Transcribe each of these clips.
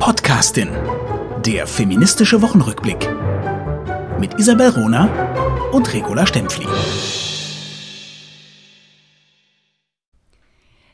Podcastin. Der feministische Wochenrückblick. Mit Isabel Rona und Regula Stempfli.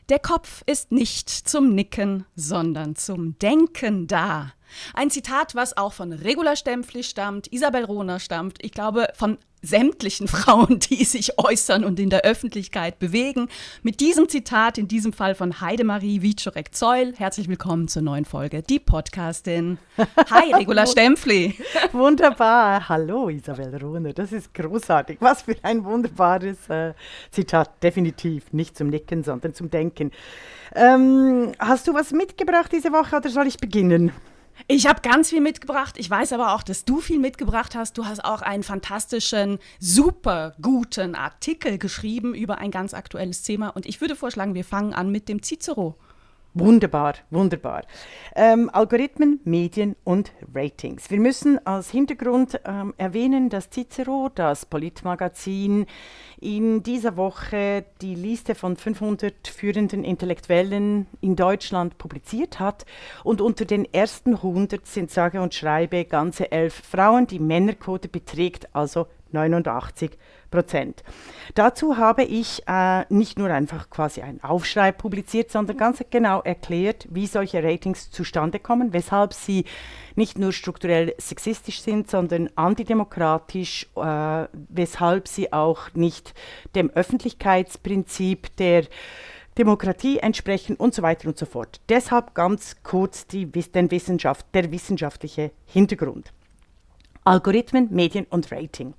Der Kopf ist nicht zum Nicken, sondern zum Denken da. Ein Zitat, was auch von Regula Stempfli stammt, Isabel Rohner stammt, ich glaube von sämtlichen Frauen, die sich äußern und in der Öffentlichkeit bewegen. Mit diesem Zitat, in diesem Fall von Heidemarie Wieczorek-Zeul, herzlich willkommen zur neuen Folge, die Podcastin. Hi, Regula Stempfli. Wunderbar. Hallo, Isabel Rohner. Das ist großartig. Was für ein wunderbares äh, Zitat. Definitiv nicht zum Nicken, sondern zum Denken. Ähm, hast du was mitgebracht diese Woche oder soll ich beginnen? Ich habe ganz viel mitgebracht. Ich weiß aber auch, dass du viel mitgebracht hast. Du hast auch einen fantastischen, super guten Artikel geschrieben über ein ganz aktuelles Thema. Und ich würde vorschlagen, wir fangen an mit dem Cicero. Wunderbar, wunderbar. Ähm, Algorithmen, Medien und Ratings. Wir müssen als Hintergrund ähm, erwähnen, dass Cicero, das Politmagazin, in dieser Woche die Liste von 500 führenden Intellektuellen in Deutschland publiziert hat. Und unter den ersten 100 sind sage und schreibe ganze elf Frauen. Die Männerquote beträgt also 89 Prozent. Dazu habe ich äh, nicht nur einfach quasi einen Aufschrei publiziert, sondern ganz genau erklärt, wie solche Ratings zustande kommen, weshalb sie nicht nur strukturell sexistisch sind, sondern antidemokratisch, äh, weshalb sie auch nicht dem Öffentlichkeitsprinzip der Demokratie entsprechen und so weiter und so fort. Deshalb ganz kurz die, den Wissenschaft, der wissenschaftliche Hintergrund. Algorithmen, Medien und Rating.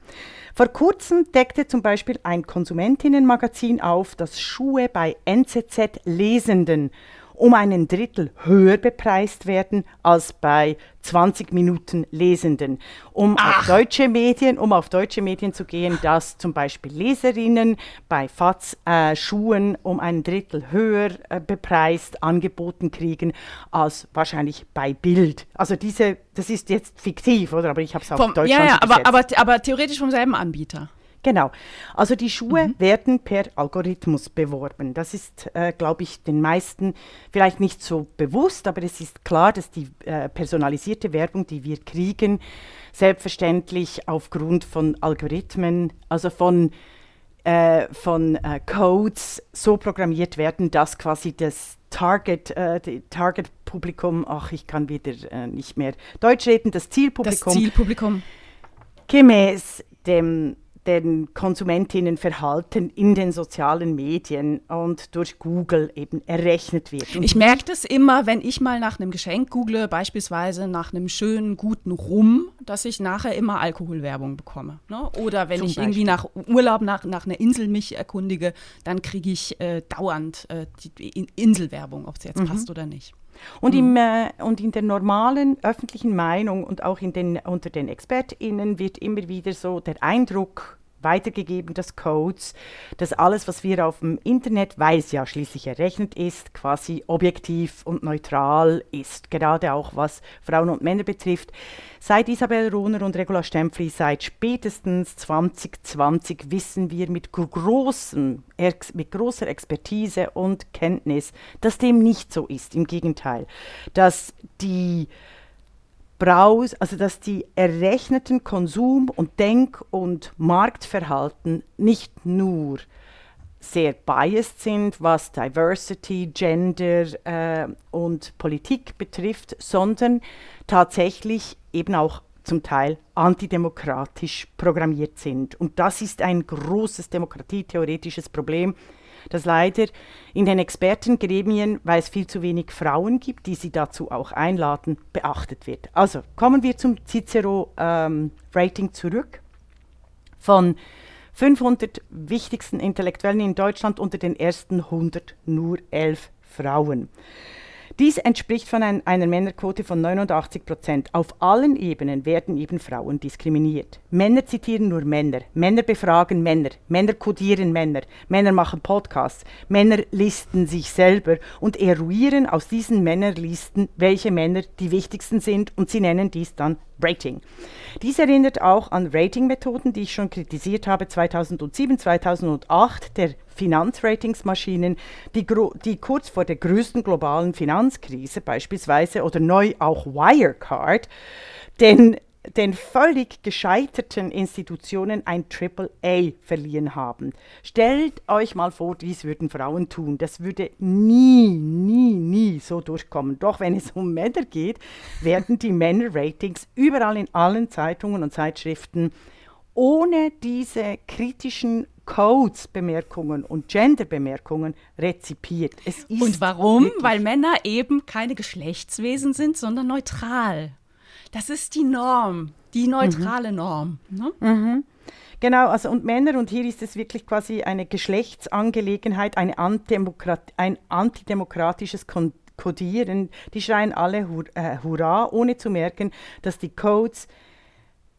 Vor kurzem deckte zum Beispiel ein Konsumentinnenmagazin auf, dass Schuhe bei NZZ-Lesenden um einen Drittel höher bepreist werden als bei 20 Minuten Lesenden. Um auf deutsche Medien, um auf deutsche Medien zu gehen, dass zum Beispiel Leserinnen bei FATS äh, Schuhen um ein Drittel höher äh, bepreist angeboten kriegen als wahrscheinlich bei Bild. Also diese, das ist jetzt fiktiv, oder? Aber ich habe es auf Deutschland Ja, ja, aber, aber, aber theoretisch vom selben Anbieter. Genau. Also die Schuhe mhm. werden per Algorithmus beworben. Das ist, äh, glaube ich, den meisten vielleicht nicht so bewusst, aber es ist klar, dass die äh, personalisierte Werbung, die wir kriegen, selbstverständlich aufgrund von Algorithmen, also von äh, von äh, Codes so programmiert werden, dass quasi das Target, äh, Target-Publikum, ach, ich kann wieder äh, nicht mehr Deutsch reden, das Zielpublikum, das Zielpublikum. gemäß dem den Konsumentinnenverhalten in den sozialen Medien und durch Google eben errechnet wird. Und ich merke das immer, wenn ich mal nach einem Geschenk google, beispielsweise nach einem schönen, guten Rum, dass ich nachher immer Alkoholwerbung bekomme. Ne? Oder wenn Zum ich Beispiel. irgendwie nach Urlaub nach, nach einer Insel mich erkundige, dann kriege ich äh, dauernd äh, die Inselwerbung, ob es jetzt mhm. passt oder nicht. Und, mhm. im, äh, und in der normalen öffentlichen Meinung und auch in den, unter den ExpertInnen wird immer wieder so der Eindruck weitergegeben, das Codes, dass alles, was wir auf dem Internet, weil es ja schließlich errechnet ist, quasi objektiv und neutral ist, gerade auch was Frauen und Männer betrifft. Seit Isabel Rohner und Regula Stempfli seit spätestens 2020 wissen wir mit, großem, mit großer Expertise und Kenntnis, dass dem nicht so ist. Im Gegenteil, dass die Braus, also dass die errechneten Konsum- und Denk- und Marktverhalten nicht nur sehr biased sind, was Diversity, Gender äh, und Politik betrifft, sondern tatsächlich eben auch zum Teil antidemokratisch programmiert sind. Und das ist ein großes demokratietheoretisches Problem, das leider in den Expertengremien, weil es viel zu wenig Frauen gibt, die sie dazu auch einladen, beachtet wird. Also kommen wir zum Cicero-Rating ähm, zurück. Von 500 wichtigsten Intellektuellen in Deutschland unter den ersten 100 nur 11 Frauen. Dies entspricht von ein, einer Männerquote von 89 Prozent. Auf allen Ebenen werden eben Frauen diskriminiert. Männer zitieren nur Männer. Männer befragen Männer. Männer kodieren Männer. Männer machen Podcasts. Männer listen sich selber und eruieren aus diesen Männerlisten, welche Männer die wichtigsten sind und sie nennen dies dann Rating. Dies erinnert auch an Ratingmethoden, die ich schon kritisiert habe 2007, 2008 der Finanzratingsmaschinen, die, die kurz vor der größten globalen Finanzkrise beispielsweise oder neu auch Wirecard, denn den völlig gescheiterten Institutionen ein Triple A verliehen haben. Stellt euch mal vor, dies würden Frauen tun. Das würde nie, nie, nie so durchkommen. Doch wenn es um Männer geht, werden die Männerratings überall in allen Zeitungen und Zeitschriften ohne diese kritischen Codes, Bemerkungen und Gender-Bemerkungen rezipiert. und warum? Weil Männer eben keine Geschlechtswesen sind, sondern neutral. Das ist die Norm, die neutrale mhm. Norm. Ne? Mhm. Genau, also und Männer, und hier ist es wirklich quasi eine Geschlechtsangelegenheit, eine Antidemokrat ein antidemokratisches Kon Kodieren. Die schreien alle Hur äh, Hurra, ohne zu merken, dass die Codes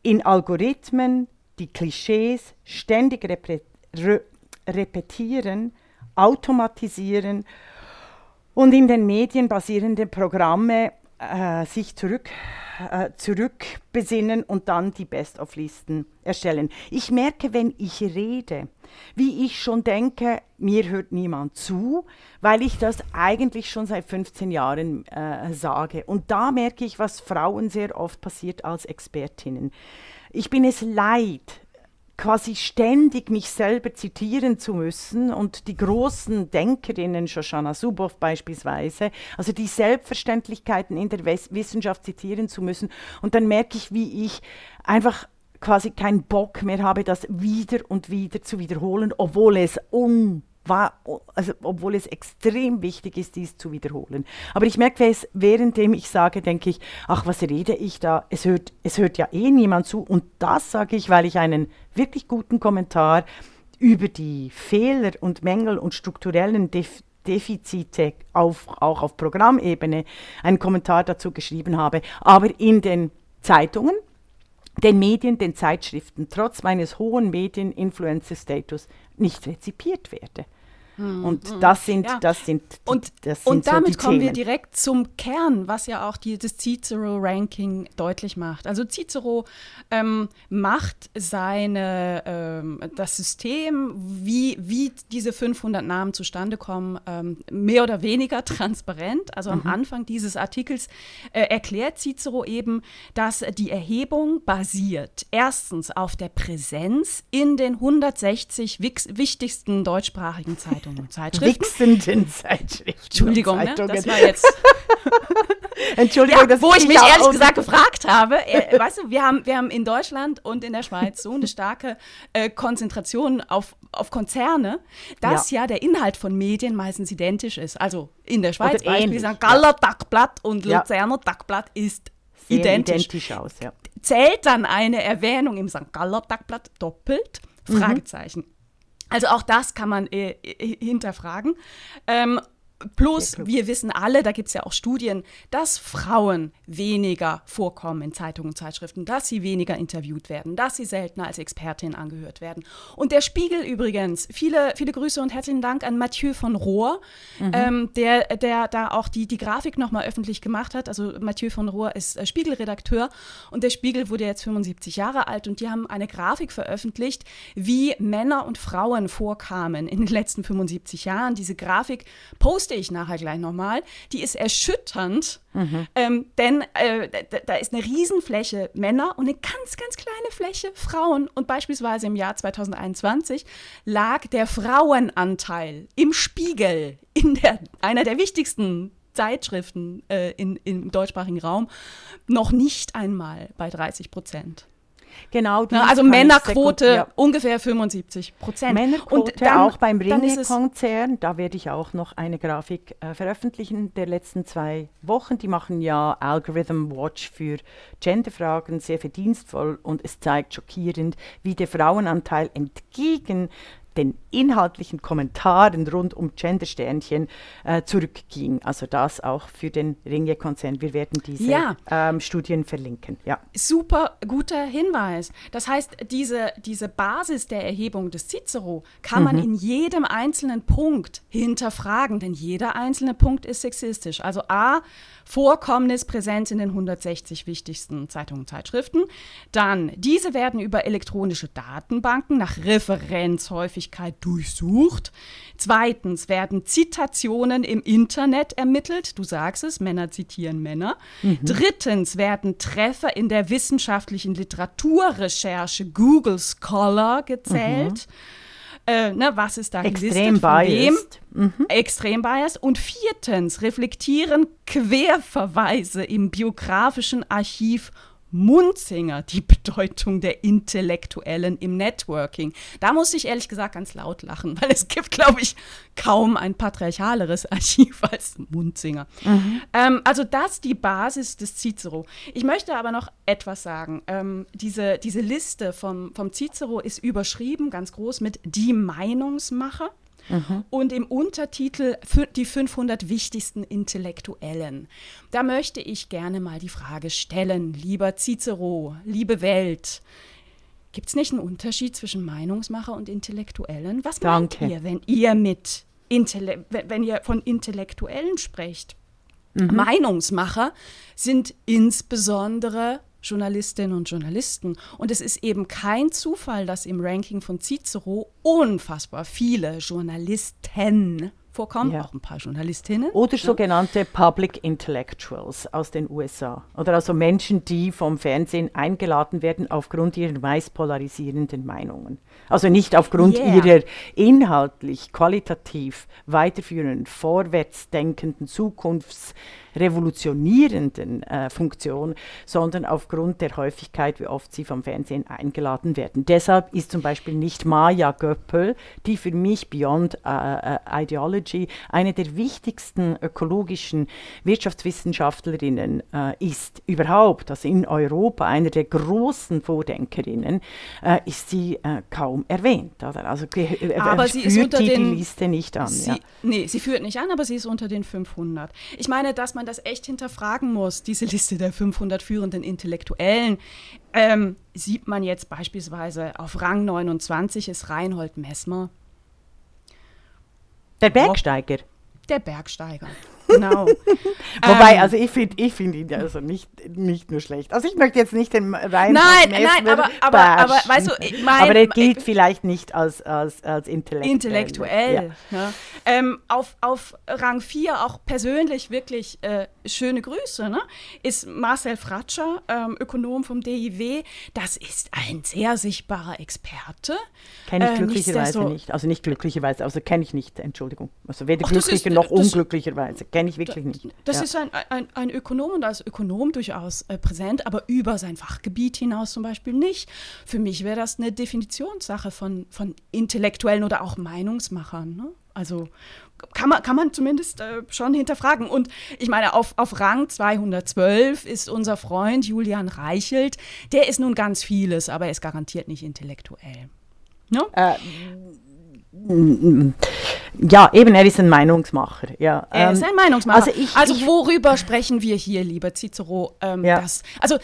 in Algorithmen die Klischees ständig repre re repetieren, automatisieren und in den Medien basierende Programme äh, sich zurück äh, zurückbesinnen und dann die Best-of-Listen erstellen. Ich merke, wenn ich rede, wie ich schon denke, mir hört niemand zu, weil ich das eigentlich schon seit 15 Jahren äh, sage. Und da merke ich, was Frauen sehr oft passiert als Expertinnen. Ich bin es leid, quasi ständig mich selber zitieren zu müssen und die großen Denkerinnen, Shoshana Zuboff beispielsweise, also die Selbstverständlichkeiten in der Wissenschaft zitieren zu müssen. Und dann merke ich, wie ich einfach quasi keinen Bock mehr habe, das wieder und wieder zu wiederholen, obwohl es un war, also obwohl es extrem wichtig ist, dies zu wiederholen. Aber ich merke, es, währenddem ich sage, denke ich, ach, was rede ich da? Es hört, es hört ja eh niemand zu. Und das sage ich, weil ich einen wirklich guten Kommentar über die Fehler und Mängel und strukturellen Def Defizite auf, auch auf Programmebene einen Kommentar dazu geschrieben habe. Aber in den Zeitungen, den Medien, den Zeitschriften, trotz meines hohen Medieninfluencer-Status nicht rezipiert werde. Hm, und hm. das sind, ja. das sind, die, und, das sind und damit so kommen Themen. wir direkt zum Kern, was ja auch die, das Cicero-Ranking deutlich macht. Also Cicero ähm, macht seine, ähm, das System, wie, wie diese 500 Namen zustande kommen, ähm, mehr oder weniger transparent. Also am mhm. Anfang dieses Artikels äh, erklärt Cicero eben, dass die Erhebung basiert erstens auf der Präsenz in den 160 wichtigsten deutschsprachigen Zeitungen. Zeitungen und Zeitschriften. Wichsenden Zeitschriften. Entschuldigung, ne? das war jetzt. Entschuldigung, ja, wo ich mich ehrlich gesagt gefragt habe, äh, weißt du, wir haben, wir haben in Deutschland und in der Schweiz so eine starke äh, Konzentration auf, auf Konzerne, dass ja. ja. der Inhalt von Medien meistens identisch ist. Also in der Schweiz beispielsweise Galler Tagblatt und Luzerner Tagblatt ist Sehen identisch. identisch aus, ja. Zählt dann eine Erwähnung im St. Galler Tagblatt doppelt? Mhm. Fragezeichen. Mhm. Also auch das kann man äh, hinterfragen. Ähm, Plus, wir wissen alle, da gibt es ja auch Studien, dass Frauen weniger vorkommen in Zeitungen und Zeitschriften, dass sie weniger interviewt werden, dass sie seltener als Expertin angehört werden. Und der Spiegel übrigens, viele, viele Grüße und herzlichen Dank an Mathieu von Rohr, mhm. ähm, der, der da auch die, die Grafik nochmal öffentlich gemacht hat. Also Mathieu von Rohr ist äh, Spiegelredakteur und der Spiegel wurde jetzt 75 Jahre alt und die haben eine Grafik veröffentlicht, wie Männer und Frauen vorkamen in den letzten 75 Jahren. Diese Grafik postet poste ich nachher gleich nochmal, die ist erschütternd, mhm. ähm, denn äh, da ist eine Riesenfläche Männer und eine ganz, ganz kleine Fläche Frauen. Und beispielsweise im Jahr 2021 lag der Frauenanteil im Spiegel, in der, einer der wichtigsten Zeitschriften äh, in, im deutschsprachigen Raum, noch nicht einmal bei 30 Prozent. Genau. Ja, also Männerquote ja. ungefähr 75 Prozent. Männerquote und dann, auch beim Ringe-Konzern. Da werde ich auch noch eine Grafik äh, veröffentlichen der letzten zwei Wochen. Die machen ja Algorithm Watch für Genderfragen sehr verdienstvoll und es zeigt schockierend, wie der Frauenanteil entgegen den inhaltlichen Kommentaren rund um Gendersternchen äh, zurückging. Also das auch für den Ringe-Konzern. Wir werden diese ja. ähm, Studien verlinken. Ja. Super guter Hinweis. Das heißt, diese, diese Basis der Erhebung des Cicero kann mhm. man in jedem einzelnen Punkt hinterfragen, denn jeder einzelne Punkt ist sexistisch. Also A, Vorkommnis, Präsenz in den 160 wichtigsten Zeitungen und Zeitschriften. Dann, diese werden über elektronische Datenbanken nach Referenzhäufigkeit durchsucht. Zweitens werden Zitationen im Internet ermittelt. Du sagst es, Männer zitieren Männer. Mhm. Drittens werden Treffer in der wissenschaftlichen Literaturrecherche Google Scholar gezählt. Mhm. Äh, ne, was ist da Extrem biased. Mhm. Extrem biased. Und viertens reflektieren Querverweise im biografischen Archiv Munzinger die Bedeutung der Intellektuellen im Networking. Da muss ich ehrlich gesagt ganz laut lachen, weil es gibt, glaube ich, kaum ein patriarchaleres Archiv als Munzinger. Mhm. Ähm, also das die Basis des Cicero. Ich möchte aber noch etwas sagen. Ähm, diese, diese Liste vom, vom Cicero ist überschrieben, ganz groß, mit die Meinungsmacher. Mhm. Und im Untertitel die 500 wichtigsten Intellektuellen. Da möchte ich gerne mal die Frage stellen, lieber Cicero, liebe Welt. Gibt es nicht einen Unterschied zwischen Meinungsmacher und Intellektuellen? Was Danke. meint ihr, wenn ihr mit Intelle wenn ihr von Intellektuellen sprecht? Mhm. Meinungsmacher sind insbesondere Journalistinnen und Journalisten. Und es ist eben kein Zufall, dass im Ranking von Cicero unfassbar viele Journalisten vorkommen, ja. auch ein paar Journalistinnen. Oder sogenannte Public Intellectuals aus den USA. Oder also Menschen, die vom Fernsehen eingeladen werden aufgrund ihrer meist polarisierenden Meinungen. Also nicht aufgrund yeah. ihrer inhaltlich, qualitativ weiterführenden, vorwärtsdenkenden Zukunfts- revolutionierenden äh, Funktion, sondern aufgrund der Häufigkeit, wie oft sie vom Fernsehen eingeladen werden. Deshalb ist zum Beispiel nicht Maya Göppel, die für mich Beyond äh, äh, Ideology eine der wichtigsten ökologischen Wirtschaftswissenschaftlerinnen äh, ist, überhaupt, also in Europa, eine der großen Vordenkerinnen, äh, ist sie äh, kaum erwähnt. Oder? Also aber sie ist unter die, den, die Liste nicht an. Sie, ja. Nee, sie führt nicht an, aber sie ist unter den 500. Ich meine, dass man man das echt hinterfragen muss, diese Liste der 500 führenden Intellektuellen. Ähm, sieht man jetzt beispielsweise auf Rang 29 ist Reinhold Messmer. Der Bergsteiger. Der Bergsteiger. Genau. Wobei, ähm, also ich finde ich find ihn also nicht, nicht nur schlecht. Also ich möchte jetzt nicht den Ryan Nein, nein, aber, aber, aber, weißt du, mein, aber der gilt ich, vielleicht nicht als, als, als intellektuell. Intellektuell. Ja. Ja. Ähm, auf, auf Rang 4 auch persönlich wirklich äh, schöne Grüße, ne? ist Marcel Fratscher, ähm, Ökonom vom DIW. Das ist ein sehr sichtbarer Experte. Kenne ich äh, glücklicherweise nicht, nicht. Also nicht glücklicherweise, also kenne ich nicht, Entschuldigung. Also weder glücklicher noch unglücklicherweise kenne ich wirklich nicht. Das ja. ist ein, ein, ein, Ökonom und als Ökonom durchaus äh, präsent, aber über sein Fachgebiet hinaus zum Beispiel nicht. Für mich wäre das eine Definitionssache von, von Intellektuellen oder auch Meinungsmachern. Ne? Also kann man, kann man zumindest äh, schon hinterfragen. Und ich meine, auf, auf Rang 212 ist unser Freund Julian Reichelt. Der ist nun ganz vieles, aber er ist garantiert nicht intellektuell. No? Äh, ja, eben, er ist ein Meinungsmacher. Ja. Er ist ähm, ein Meinungsmacher. Also, ich, also ich, worüber sprechen wir hier, lieber Cicero? Ähm, ja. das, also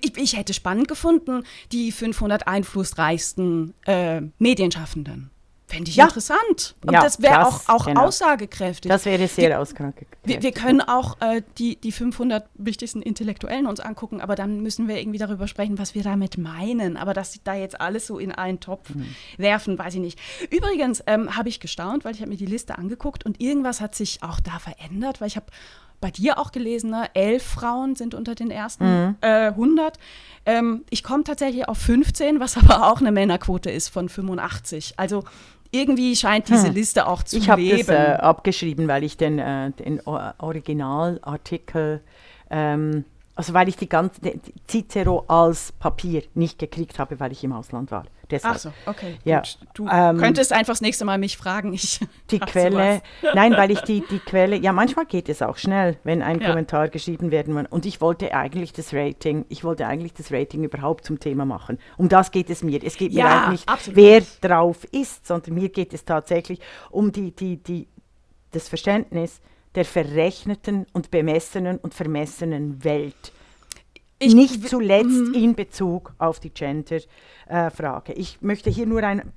ich, ich, hätte spannend gefunden, die 500 einflussreichsten äh, Medienschaffenden. Fände ich ja. interessant. Und ja, das wäre auch, auch genau. aussagekräftig. Das wäre sehr aussagekräftig. Wir, wir, können auch äh, die, die 500 wichtigsten Intellektuellen uns angucken, aber dann müssen wir irgendwie darüber sprechen, was wir damit meinen. Aber dass sie da jetzt alles so in einen Topf mhm. werfen, weiß ich nicht. Übrigens ähm, habe ich gestaunt, weil ich habe mir die Liste angeguckt und irgendwas hat sich auch da verändert, weil ich habe bei dir auch gelesen, ne? elf Frauen sind unter den ersten mhm. äh, 100. Ähm, ich komme tatsächlich auf 15, was aber auch eine Männerquote ist von 85. Also irgendwie scheint diese hm. Liste auch zu ich leben. Ich habe das äh, abgeschrieben, weil ich den, äh, den Originalartikel ähm, Also weil ich die ganze Cicero als Papier nicht gekriegt habe, weil ich im Ausland war. Deshalb. Ach so, okay. Ja. Gut. Du ähm, könntest einfach das nächste Mal mich fragen. Ich die Quelle, nein, weil ich die, die Quelle, ja, manchmal geht es auch schnell, wenn ein ja. Kommentar geschrieben werden muss. Und ich wollte eigentlich das Rating, ich wollte eigentlich das Rating überhaupt zum Thema machen. Um das geht es mir. Es geht mir ja, eigentlich nicht, wer drauf ist, sondern mir geht es tatsächlich um die, die, die, das Verständnis der verrechneten und bemessenen und vermessenen Welt. Ich nicht zuletzt mhm. in Bezug auf die Gender äh, Frage. Ich möchte hier nur ein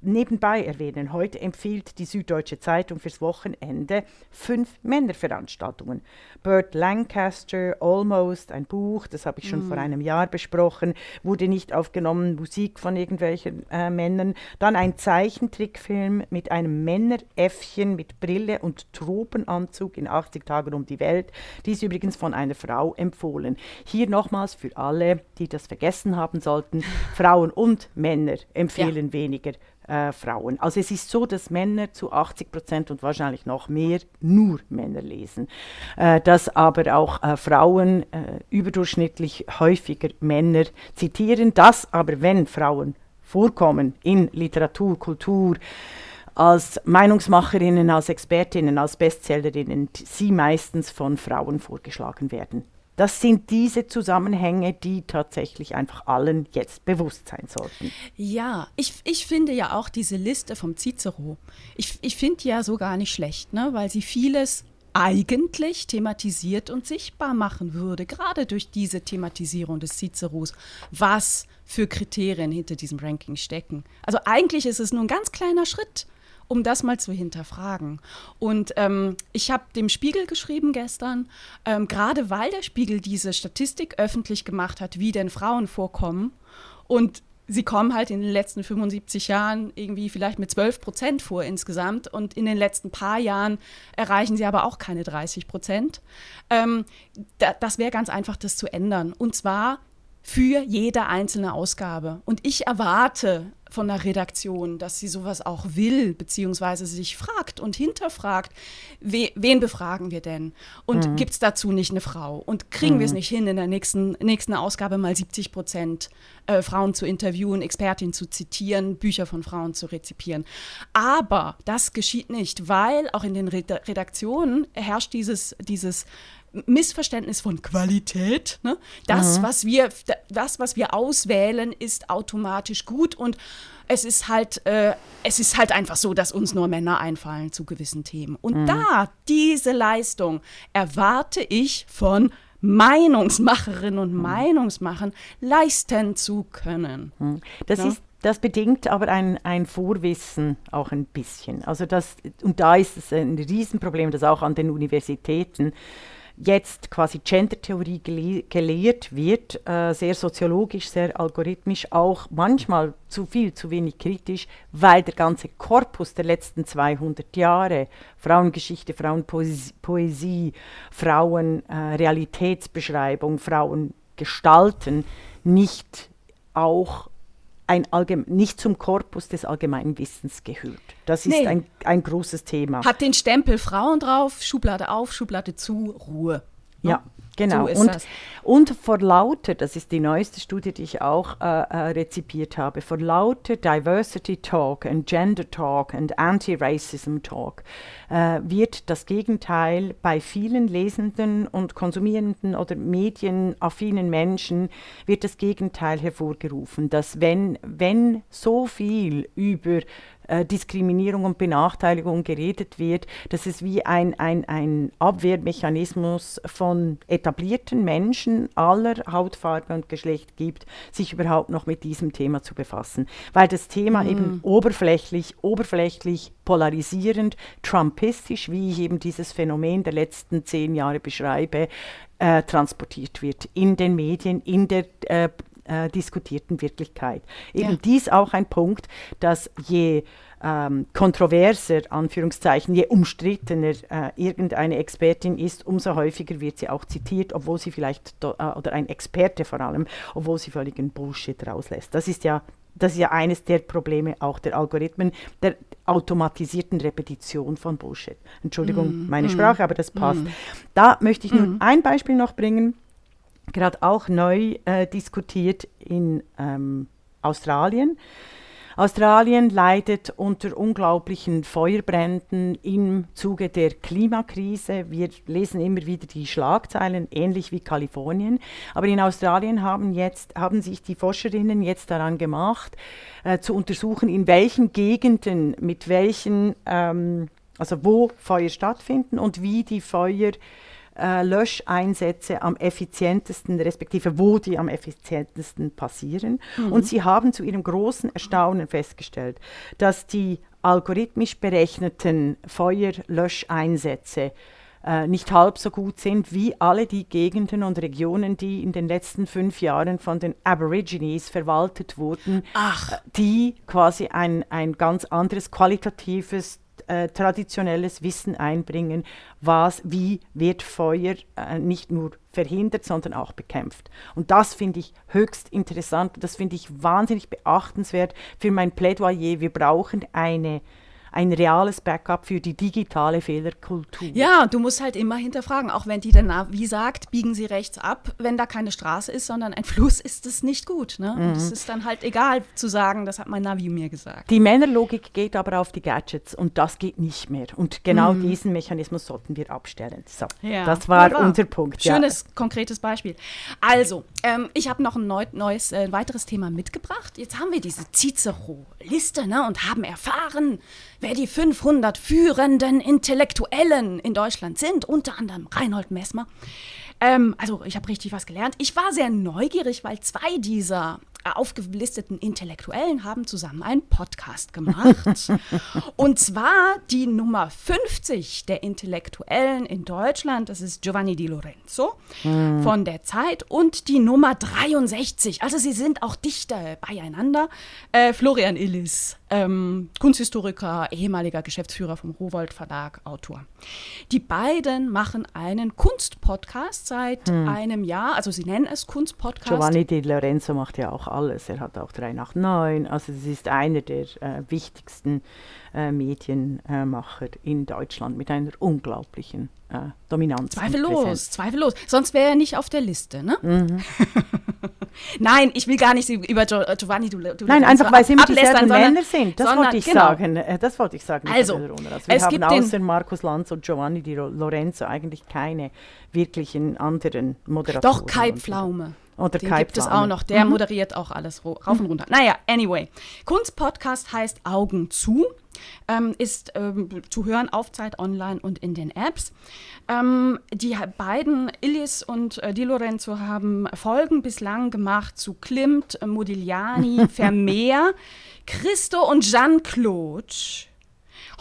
nebenbei erwähnen. Heute empfiehlt die Süddeutsche Zeitung fürs Wochenende fünf Männerveranstaltungen. Burt Lancaster, Almost, ein Buch, das habe ich schon mm. vor einem Jahr besprochen, wurde nicht aufgenommen, Musik von irgendwelchen äh, Männern. Dann ein Zeichentrickfilm mit einem Männeräffchen mit Brille und Tropenanzug in 80 Tagen um die Welt. Dies übrigens von einer Frau empfohlen. Hier nochmals für alle, die das vergessen haben sollten, Frauen Frauen und Männer empfehlen ja. weniger äh, Frauen. Also es ist so, dass Männer zu 80 Prozent und wahrscheinlich noch mehr nur Männer lesen, äh, dass aber auch äh, Frauen äh, überdurchschnittlich häufiger Männer zitieren, dass aber wenn Frauen vorkommen in Literatur, Kultur, als Meinungsmacherinnen, als Expertinnen, als Bestsellerinnen, sie meistens von Frauen vorgeschlagen werden. Das sind diese Zusammenhänge, die tatsächlich einfach allen jetzt bewusst sein sollten. Ja, ich, ich finde ja auch diese Liste vom Cicero, ich, ich finde ja so gar nicht schlecht, ne? weil sie vieles eigentlich thematisiert und sichtbar machen würde, gerade durch diese Thematisierung des Ciceros, was für Kriterien hinter diesem Ranking stecken. Also eigentlich ist es nur ein ganz kleiner Schritt, um das mal zu hinterfragen. Und ähm, ich habe dem Spiegel geschrieben gestern, ähm, gerade weil der Spiegel diese Statistik öffentlich gemacht hat, wie denn Frauen vorkommen. Und sie kommen halt in den letzten 75 Jahren irgendwie vielleicht mit 12 Prozent vor insgesamt und in den letzten paar Jahren erreichen sie aber auch keine 30 Prozent. Ähm, da, das wäre ganz einfach, das zu ändern. Und zwar für jede einzelne Ausgabe. Und ich erwarte von der Redaktion, dass sie sowas auch will, beziehungsweise sich fragt und hinterfragt, we, wen befragen wir denn? Und mhm. gibt es dazu nicht eine Frau? Und kriegen mhm. wir es nicht hin, in der nächsten, nächsten Ausgabe mal 70 Prozent äh, Frauen zu interviewen, Expertinnen zu zitieren, Bücher von Frauen zu rezipieren? Aber das geschieht nicht, weil auch in den Redaktionen herrscht dieses, dieses Missverständnis von Qualität. Ne? Das, mhm. was wir, das, was wir auswählen, ist automatisch gut und es ist halt, äh, es ist halt einfach so, dass uns nur Männer einfallen zu gewissen Themen. Und mhm. da diese Leistung erwarte ich von Meinungsmacherinnen und mhm. Meinungsmachern leisten zu können. Mhm. Das ja? ist das bedingt aber ein, ein Vorwissen auch ein bisschen. Also das, und da ist es ein Riesenproblem, das auch an den Universitäten jetzt quasi Gender-Theorie gele gelehrt wird, äh, sehr soziologisch, sehr algorithmisch, auch manchmal zu viel, zu wenig kritisch, weil der ganze Korpus der letzten 200 Jahre, Frauengeschichte, Frauenpoesie, Frauenrealitätsbeschreibung, äh, Frauengestalten nicht auch ein nicht zum Korpus des allgemeinen Wissens gehört. Das ist nee. ein, ein großes Thema. Hat den Stempel Frauen drauf, Schublade auf, Schublade zu, Ruhe. Ja, Genau. So und, und vor lauter, das ist die neueste Studie, die ich auch äh, äh, rezipiert habe, vor lauter Diversity Talk und Gender Talk und Anti-Racism Talk äh, wird das Gegenteil bei vielen lesenden und konsumierenden oder medienaffinen Menschen wird das Gegenteil hervorgerufen, dass wenn, wenn so viel über äh, Diskriminierung und Benachteiligung geredet wird, dass es wie ein, ein, ein Abwehrmechanismus von etablierten Menschen aller Hautfarbe und Geschlecht gibt, sich überhaupt noch mit diesem Thema zu befassen. Weil das Thema mhm. eben oberflächlich, oberflächlich polarisierend, trumpistisch, wie ich eben dieses Phänomen der letzten zehn Jahre beschreibe, äh, transportiert wird in den Medien, in der äh, äh, diskutierten Wirklichkeit. Eben ja. dies auch ein Punkt, dass je ähm, kontroverser, Anführungszeichen, je umstrittener äh, irgendeine Expertin ist, umso häufiger wird sie auch zitiert, obwohl sie vielleicht, äh, oder ein Experte vor allem, obwohl sie völligen Bullshit rauslässt. Das ist ja das ist ja eines der Probleme auch der Algorithmen, der automatisierten Repetition von Bullshit. Entschuldigung, mm, meine mm, Sprache, aber das passt. Mm. Da möchte ich nur mm. ein Beispiel noch bringen gerade auch neu äh, diskutiert in ähm, Australien. Australien leidet unter unglaublichen Feuerbränden im Zuge der Klimakrise. Wir lesen immer wieder die Schlagzeilen, ähnlich wie Kalifornien. Aber in Australien haben, jetzt, haben sich die Forscherinnen jetzt daran gemacht, äh, zu untersuchen, in welchen Gegenden, mit welchen, ähm, also wo Feuer stattfinden und wie die Feuer äh, Löscheinsätze am effizientesten, respektive wo die am effizientesten passieren. Mhm. Und sie haben zu ihrem großen Erstaunen festgestellt, dass die algorithmisch berechneten Feuerlöscheinsätze äh, nicht halb so gut sind wie alle die Gegenden und Regionen, die in den letzten fünf Jahren von den Aborigines verwaltet wurden, Ach. die quasi ein, ein ganz anderes qualitatives äh, traditionelles Wissen einbringen, was, wie wird Feuer äh, nicht nur verhindert, sondern auch bekämpft. Und das finde ich höchst interessant, das finde ich wahnsinnig beachtenswert für mein Plädoyer. Wir brauchen eine ein reales Backup für die digitale Fehlerkultur. Ja, du musst halt immer hinterfragen, auch wenn die der Navi sagt, biegen sie rechts ab, wenn da keine Straße ist, sondern ein Fluss, ist es nicht gut. Ne? Mhm. Es ist dann halt egal zu sagen, das hat mein Navi mir gesagt. Die Männerlogik geht aber auf die Gadgets und das geht nicht mehr. Und genau mhm. diesen Mechanismus sollten wir abstellen. So, ja. das war Wunderbar. unser Punkt. Schönes, ja. konkretes Beispiel. Also, ähm, ich habe noch ein neu, neues, äh, weiteres Thema mitgebracht. Jetzt haben wir diese Cicero-Liste ne, und haben erfahren, wer die 500 führenden Intellektuellen in Deutschland sind, unter anderem Reinhold Messmer. Ähm, also ich habe richtig was gelernt. Ich war sehr neugierig, weil zwei dieser aufgelisteten Intellektuellen haben zusammen einen Podcast gemacht. und zwar die Nummer 50 der Intellektuellen in Deutschland, das ist Giovanni Di Lorenzo mhm. von der Zeit, und die Nummer 63, also sie sind auch dichter beieinander, äh, Florian Illis, ähm, Kunsthistoriker, ehemaliger Geschäftsführer vom Rowold Verlag, Autor. Die beiden machen einen Kunstpodcast seit mhm. einem Jahr, also sie nennen es Kunstpodcast. Giovanni Di Lorenzo macht ja auch alles. Er hat auch 3 nach 9. Also es ist einer der äh, wichtigsten äh, Medienmacher in Deutschland mit einer unglaublichen äh, Dominanz. Zweifellos, zweifellos. Sonst wäre er nicht auf der Liste, ne? Mhm. Nein, ich will gar nicht über Gio Giovanni du, du Nein, einfach weil sie immer dieselben Männer sind. Das sondern, wollte ich genau. sagen. Äh, das wollte ich sagen. Also, also wir es haben außer Markus Lanz und Giovanni Di Lorenzo eigentlich keine wirklichen anderen Moderatoren. Doch, Kai Pflaume. Oder Den gibt es auch noch. Der mhm. moderiert auch alles rauf und runter. Naja, anyway. Kunstpodcast heißt Augen zu. Ähm, ist ähm, zu hören auf Zeit Online und in den Apps. Ähm, die beiden, Illis und äh, Di Lorenzo, haben Folgen bislang gemacht zu Klimt, Modigliani, Vermeer, Christo und Jean-Claude.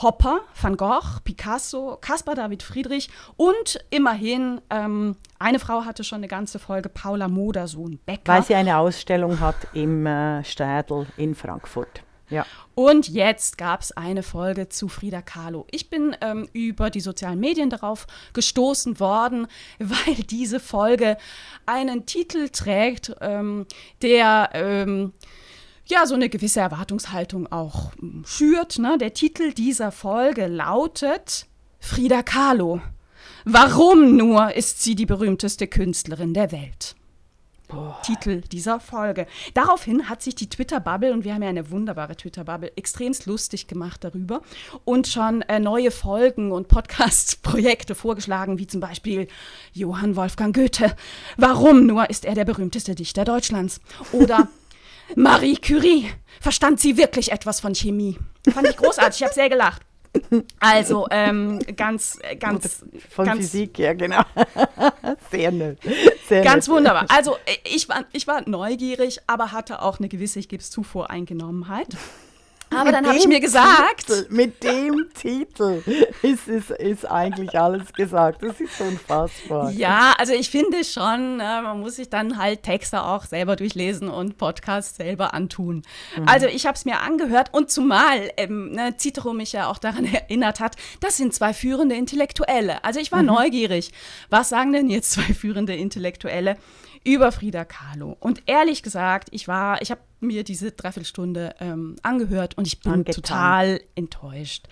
Hopper, Van Gogh, Picasso, Caspar David Friedrich und immerhin ähm, eine Frau hatte schon eine ganze Folge, Paula Modersohn Becker. Weil sie eine Ausstellung hat im äh, Städel in Frankfurt. Ja. Und jetzt gab es eine Folge zu Frida Kahlo. Ich bin ähm, über die sozialen Medien darauf gestoßen worden, weil diese Folge einen Titel trägt, ähm, der ähm, ja so eine gewisse Erwartungshaltung auch hm, schürt. Ne? Der Titel dieser Folge lautet Frida Kahlo. Warum nur ist sie die berühmteste Künstlerin der Welt? Boah. Titel dieser Folge. Daraufhin hat sich die Twitter-Bubble, und wir haben ja eine wunderbare Twitter-Bubble, extremst lustig gemacht darüber und schon äh, neue Folgen und Podcast-Projekte vorgeschlagen, wie zum Beispiel Johann Wolfgang Goethe. Warum nur ist er der berühmteste Dichter Deutschlands? Oder Marie Curie. Verstand sie wirklich etwas von Chemie? Fand ich großartig, ich habe sehr gelacht. Also ähm, ganz, ganz. Von ganz, Physik, ja, genau. Sehr nett. Sehr ganz nett. wunderbar. Also ich war, ich war neugierig, aber hatte auch eine gewisse, ich gebe es zu, Voreingenommenheit. Aber dann habe ich mir gesagt. Titel, mit dem Titel ist, ist, ist eigentlich alles gesagt. Das ist unfassbar. Ja, also ich finde schon, äh, man muss sich dann halt Texte auch selber durchlesen und Podcasts selber antun. Mhm. Also ich habe es mir angehört und zumal ähm, ne, Citro mich ja auch daran erinnert hat, das sind zwei führende Intellektuelle. Also ich war mhm. neugierig. Was sagen denn jetzt zwei führende Intellektuelle? Über Frida Kahlo. Und ehrlich gesagt, ich war, ich habe mir diese Dreiviertelstunde ähm, angehört und ich bin Angetan. total enttäuscht.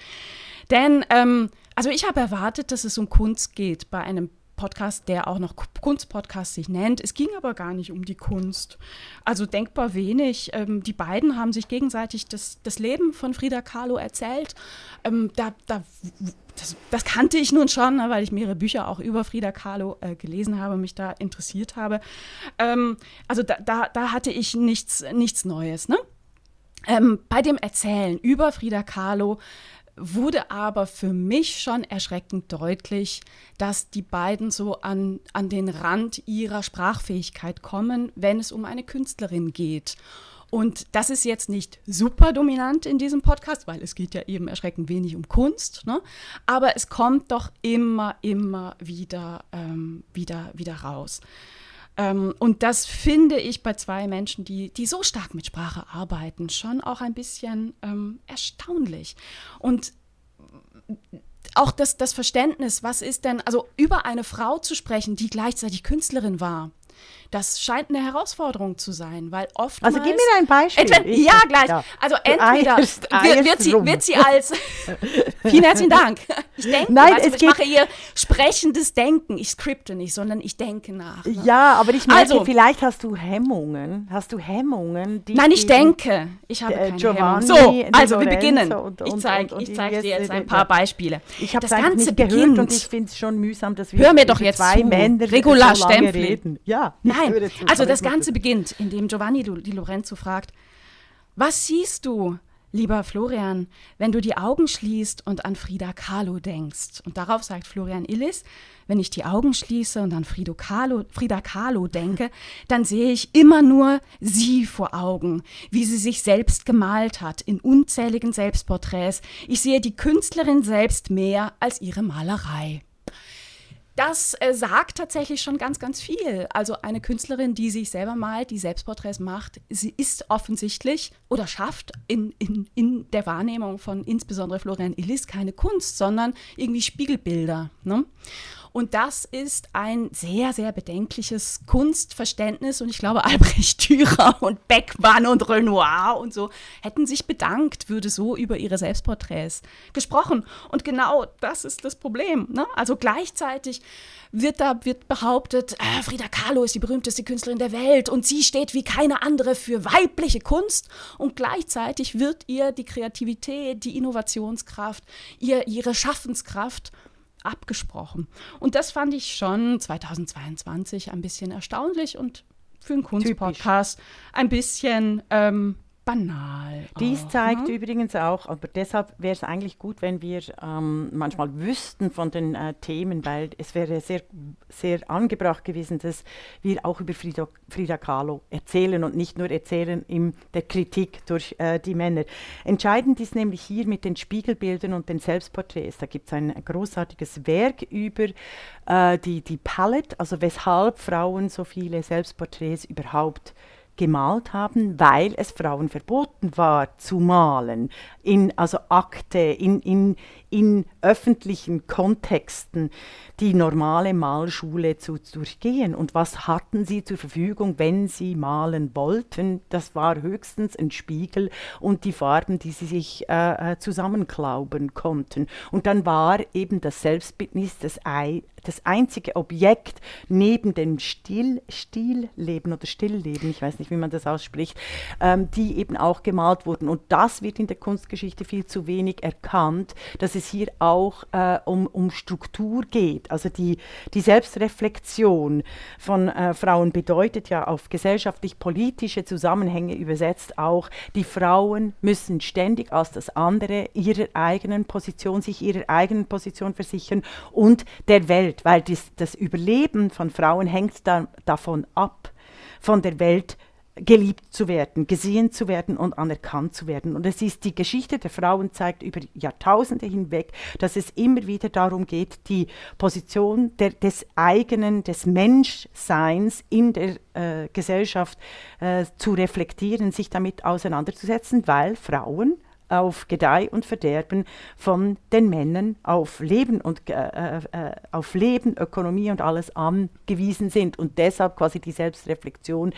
Denn, ähm, also ich habe erwartet, dass es um Kunst geht bei einem Podcast, der auch noch Kunstpodcast sich nennt. Es ging aber gar nicht um die Kunst. Also denkbar wenig. Ähm, die beiden haben sich gegenseitig das, das Leben von Frida Kahlo erzählt. Ähm, da, da, das, das, kannte ich nun schon, ne, weil ich mehrere Bücher auch über Frida Kahlo äh, gelesen habe, mich da interessiert habe. Ähm, also da, da, da, hatte ich nichts, nichts Neues. Ne? Ähm, bei dem Erzählen über Frida Kahlo wurde aber für mich schon erschreckend deutlich, dass die beiden so an, an den Rand ihrer Sprachfähigkeit kommen, wenn es um eine Künstlerin geht. Und das ist jetzt nicht super dominant in diesem Podcast, weil es geht ja eben erschreckend wenig um Kunst. Ne? Aber es kommt doch immer, immer wieder, ähm, wieder, wieder raus. Ähm, und das finde ich bei zwei Menschen, die, die so stark mit Sprache arbeiten, schon auch ein bisschen ähm, erstaunlich. Und auch das, das Verständnis, was ist denn, also über eine Frau zu sprechen, die gleichzeitig Künstlerin war, das scheint eine Herausforderung zu sein, weil oft. Also gib mir ein Beispiel. Entweder, ja, gleich. Ja. Also entweder eierst, eierst wird, sie, wird, sie, als. vielen herzlichen Dank. Ich denke, Nein, also, ich mache ihr sprechendes Denken. Ich skripte nicht, sondern ich denke nach. Ne? Ja, aber ich merke, also, vielleicht hast du Hemmungen. Hast du Hemmungen? Nein, ich denke. Ich habe keine Giovanni, Hemmungen. So, also wir beginnen. Und, und, ich zeige zeig dir jetzt ein paar Beispiele. Ich habe das Ganze nicht gehört beginnt. und ich finde es schon mühsam, dass wir Hör mir doch jetzt zwei zu. Männer Regular so reden. Ja. Nein, also das Ganze beginnt, indem Giovanni Di Lorenzo fragt, was siehst du, lieber Florian, wenn du die Augen schließt und an Frida Kahlo denkst? Und darauf sagt Florian Illis, wenn ich die Augen schließe und an Frido Kahlo, Frida Kahlo denke, dann sehe ich immer nur sie vor Augen, wie sie sich selbst gemalt hat in unzähligen Selbstporträts. Ich sehe die Künstlerin selbst mehr als ihre Malerei das äh, sagt tatsächlich schon ganz, ganz viel. Also eine Künstlerin, die sich selber malt, die Selbstporträts macht, sie ist offensichtlich oder schafft in, in, in der Wahrnehmung von insbesondere Florian Illis keine Kunst, sondern irgendwie Spiegelbilder. Ne? Und das ist ein sehr, sehr bedenkliches Kunstverständnis. Und ich glaube, Albrecht Dürer und Beckmann und Renoir und so hätten sich bedankt, würde so über ihre Selbstporträts gesprochen. Und genau das ist das Problem. Ne? Also gleichzeitig wird da wird behauptet, äh, Frida Kahlo ist die berühmteste Künstlerin der Welt und sie steht wie keine andere für weibliche Kunst. Und gleichzeitig wird ihr die Kreativität, die Innovationskraft, ihr, ihre Schaffenskraft abgesprochen. Und das fand ich schon 2022 ein bisschen erstaunlich und für einen Kunstpodcast ein bisschen ähm, banal. Dies auch, zeigt ne? übrigens auch, aber deshalb wäre es eigentlich gut, wenn wir ähm, manchmal wüssten von den äh, Themen, weil es wäre sehr, sehr angebracht gewesen, dass wir auch über Frida, Frida Kahlo erzählen und nicht nur erzählen in der Kritik durch äh, die Männer. Entscheidend ist nämlich hier mit den Spiegelbildern und den Selbstporträts. Da gibt es ein großartiges Werk über äh, die, die Palette, also weshalb Frauen so viele Selbstporträts überhaupt gemalt haben, weil es Frauen verboten war zu malen, in also Akte, in, in, in öffentlichen Kontexten die normale Malschule zu durchgehen. Und was hatten sie zur Verfügung, wenn sie malen wollten? Das war höchstens ein Spiegel und die Farben, die sie sich äh, äh zusammenklauben konnten. Und dann war eben das Selbstbildnis das, Ei, das einzige Objekt neben dem Still, Stillleben oder Stillleben, ich weiß nicht, wie man das ausspricht, ähm, die eben auch gemalt wurden. Und das wird in der Kunstgeschichte viel zu wenig erkannt, dass es hier auch äh, um, um Struktur geht. Also die, die Selbstreflexion von äh, Frauen bedeutet ja auf gesellschaftlich-politische Zusammenhänge übersetzt auch, die Frauen müssen ständig als das andere ihrer eigenen Position, sich ihrer eigenen Position versichern und der Welt, weil dies, das Überleben von Frauen hängt dann davon ab, von der Welt geliebt zu werden, gesehen zu werden und anerkannt zu werden. Und es ist die Geschichte der Frauen zeigt über Jahrtausende hinweg, dass es immer wieder darum geht, die Position der, des eigenen, des Menschseins in der äh, Gesellschaft äh, zu reflektieren, sich damit auseinanderzusetzen, weil Frauen auf Gedeih und Verderben von den Männern auf Leben und äh, äh, auf Leben, Ökonomie und alles angewiesen sind und deshalb quasi die Selbstreflexion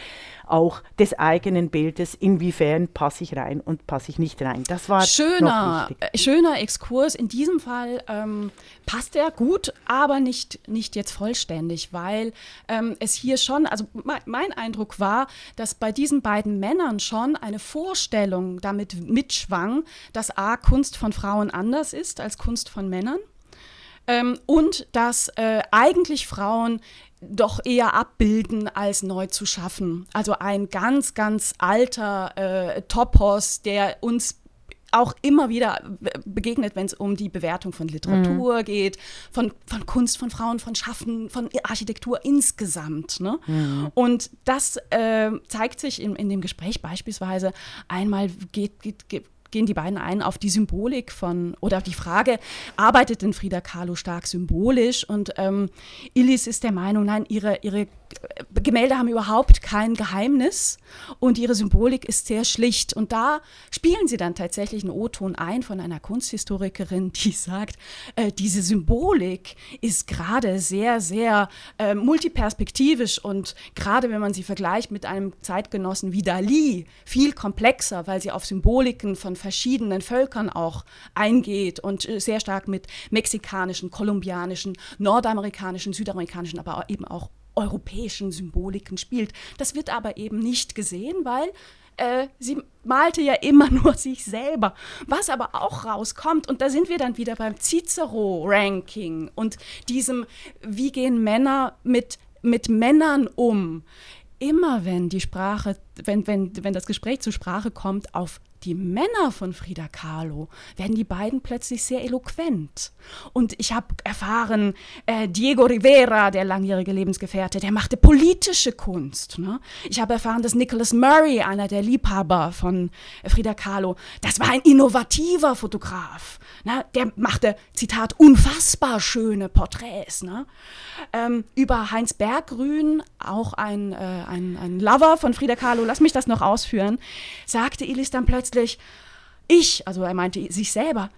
auch des eigenen Bildes, inwiefern passe ich rein und passe ich nicht rein. Das war schöner, äh, schöner Exkurs. In diesem Fall ähm, passt er gut, aber nicht, nicht jetzt vollständig, weil ähm, es hier schon, also mein, mein Eindruck war, dass bei diesen beiden Männern schon eine Vorstellung damit mitschwang, dass A, Kunst von Frauen anders ist als Kunst von Männern. Ähm, und dass äh, eigentlich Frauen doch eher abbilden, als neu zu schaffen. Also ein ganz, ganz alter äh, Topos, der uns auch immer wieder begegnet, wenn es um die Bewertung von Literatur mhm. geht, von, von Kunst, von Frauen, von Schaffen, von Architektur insgesamt. Ne? Mhm. Und das äh, zeigt sich in, in dem Gespräch beispielsweise. Einmal geht, geht, geht gehen die beiden ein auf die Symbolik von, oder auf die Frage, arbeitet denn Frida Kahlo stark symbolisch? Und ähm, Illis ist der Meinung, nein, ihre, ihre Gemälde haben überhaupt kein Geheimnis und ihre Symbolik ist sehr schlicht. Und da spielen sie dann tatsächlich einen O-Ton ein von einer Kunsthistorikerin, die sagt, äh, diese Symbolik ist gerade sehr, sehr äh, multiperspektivisch und gerade wenn man sie vergleicht mit einem Zeitgenossen wie Dali, viel komplexer, weil sie auf Symboliken von verschiedenen Völkern auch eingeht und äh, sehr stark mit mexikanischen, kolumbianischen, nordamerikanischen, südamerikanischen, aber eben auch europäischen Symboliken spielt. Das wird aber eben nicht gesehen, weil äh, sie malte ja immer nur sich selber. Was aber auch rauskommt, und da sind wir dann wieder beim Cicero-Ranking und diesem, wie gehen Männer mit, mit Männern um? Immer wenn die Sprache, wenn, wenn, wenn das Gespräch zur Sprache kommt auf die Männer von Frida Kahlo werden die beiden plötzlich sehr eloquent. Und ich habe erfahren, äh, Diego Rivera, der langjährige Lebensgefährte, der machte politische Kunst. Ne? Ich habe erfahren, dass Nicholas Murray, einer der Liebhaber von Frida Kahlo, das war ein innovativer Fotograf. Ne? Der machte, Zitat, unfassbar schöne Porträts. Ne? Ähm, über Heinz Berggrün, auch ein, äh, ein, ein Lover von Frida Kahlo, lass mich das noch ausführen, sagte Elis dann plötzlich, plötzlich, ich, also er meinte sich selber,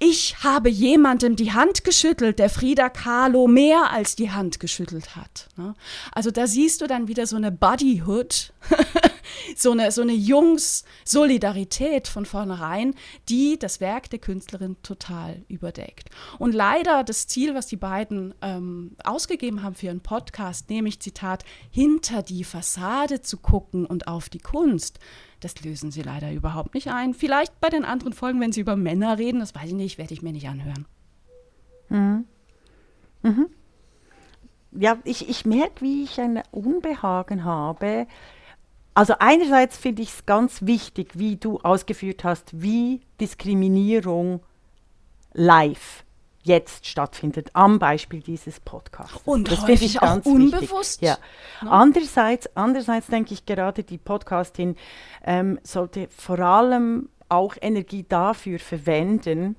ich habe jemandem die Hand geschüttelt, der Frida Kahlo mehr als die Hand geschüttelt hat. Ne? Also da siehst du dann wieder so eine Buddyhood, so eine, so eine Jungs-Solidarität von vornherein, die das Werk der Künstlerin total überdeckt. Und leider das Ziel, was die beiden ähm, ausgegeben haben für ihren Podcast, nämlich Zitat, hinter die Fassade zu gucken und auf die Kunst, das lösen sie leider überhaupt nicht ein. Vielleicht bei den anderen Folgen, wenn sie über Männer reden, das weiß ich nicht, werde ich mir nicht anhören. Mhm. Mhm. Ja, ich, ich merke, wie ich ein Unbehagen habe. Also einerseits finde ich es ganz wichtig, wie du ausgeführt hast, wie Diskriminierung live jetzt stattfindet, am Beispiel dieses Podcasts. Und das finde ich auch unbewusst. Ja. Ne? Andererseits, andererseits denke ich gerade, die Podcastin ähm, sollte vor allem auch Energie dafür verwenden,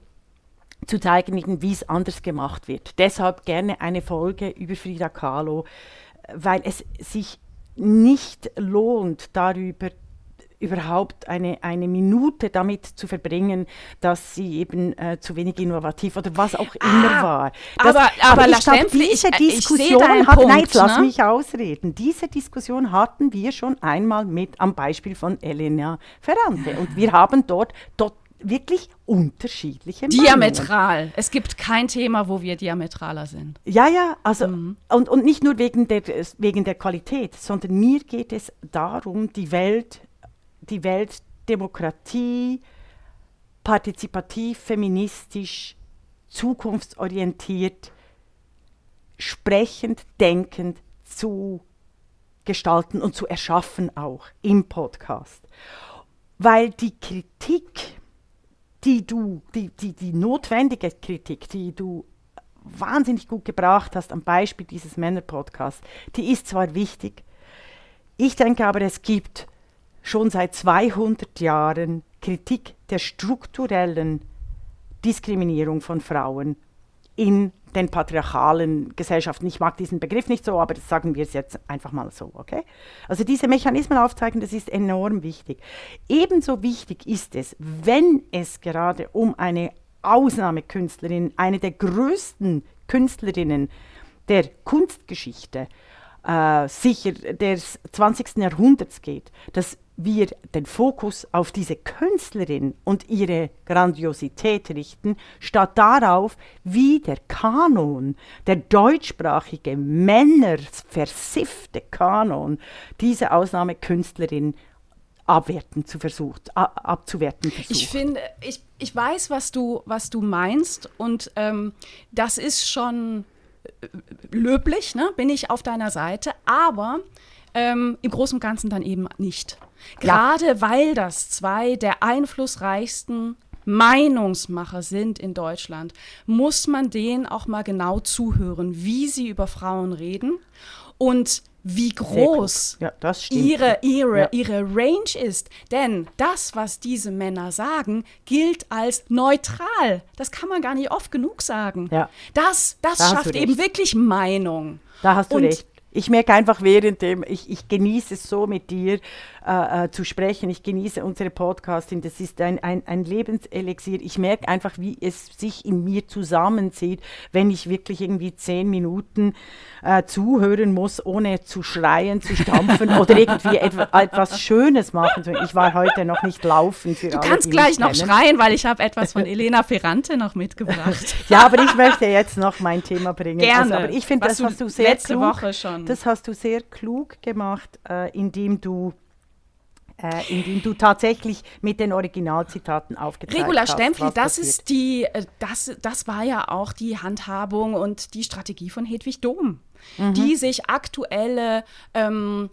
zu zeigen, wie es anders gemacht wird. Deshalb gerne eine Folge über Frida Kahlo, weil es sich nicht lohnt, darüber überhaupt eine, eine Minute damit zu verbringen, dass sie eben äh, zu wenig innovativ oder was auch ah, immer war. Das, aber, aber, aber ich glaube, diese Diskussion hat, Punkt, nein, jetzt ne? lass mich ausreden. Diese Diskussion hatten wir schon einmal mit am Beispiel von Elena Ferrante und wir haben dort, dort wirklich unterschiedliche Diametral. Meinungen. Es gibt kein Thema, wo wir diametraler sind. Ja, ja, also mhm. und, und nicht nur wegen der, wegen der Qualität, sondern mir geht es darum, die Welt die Welt Demokratie, partizipativ, feministisch, zukunftsorientiert, sprechend, denkend zu gestalten und zu erschaffen auch im Podcast. Weil die Kritik, die du, die, die, die notwendige Kritik, die du wahnsinnig gut gebracht hast am Beispiel dieses Männer-Podcasts, die ist zwar wichtig, ich denke aber, es gibt schon seit 200 Jahren Kritik der strukturellen Diskriminierung von Frauen in den patriarchalen Gesellschaften. Ich mag diesen Begriff nicht so, aber das sagen wir es jetzt einfach mal so, okay? Also diese Mechanismen aufzeigen, das ist enorm wichtig. Ebenso wichtig ist es, wenn es gerade um eine Ausnahmekünstlerin, eine der größten Künstlerinnen der Kunstgeschichte, äh, sicher des 20. Jahrhunderts geht, dass wir den Fokus auf diese Künstlerin und ihre Grandiosität richten, statt darauf, wie der Kanon, der deutschsprachige, männerversiffte Kanon, diese Ausnahmekünstlerin abwerten zu versucht, abzuwerten versucht. Ich finde, ich, ich weiß, was du, was du meinst und ähm, das ist schon löblich, ne? bin ich auf deiner Seite, aber ähm, im Großen und Ganzen dann eben nicht. Gerade ja. weil das zwei der einflussreichsten Meinungsmacher sind in Deutschland, muss man denen auch mal genau zuhören, wie sie über Frauen reden und wie groß ja, ihre, ihre, ja. ihre Range ist. Denn das, was diese Männer sagen, gilt als neutral. Das kann man gar nicht oft genug sagen. Ja. Das, das da schafft eben wirklich Meinung. Da hast du Und recht. Ich merke einfach währenddem, ich, ich genieße es so mit dir, äh, äh, zu sprechen. Ich genieße unsere Podcasting. Das ist ein, ein, ein Lebenselixier. Ich merke einfach, wie es sich in mir zusammenzieht, wenn ich wirklich irgendwie zehn Minuten äh, zuhören muss, ohne zu schreien, zu stampfen oder irgendwie etwa, etwas Schönes machen. Ich war heute noch nicht laufen. du alle, kannst gleich noch schreien, weil ich habe etwas von Elena Ferrante noch mitgebracht. ja, aber ich möchte jetzt noch mein Thema bringen. Gerne. Also, aber ich finde, das hast du sehr letzte klug, Woche schon. Das hast du sehr klug gemacht, äh, indem du äh, in du tatsächlich mit den Originalzitaten aufgezeigt Regula hast. Regula Stempfli, das ist die, äh, das, das war ja auch die Handhabung und die Strategie von Hedwig Dom, mhm. die sich aktuelle ähm,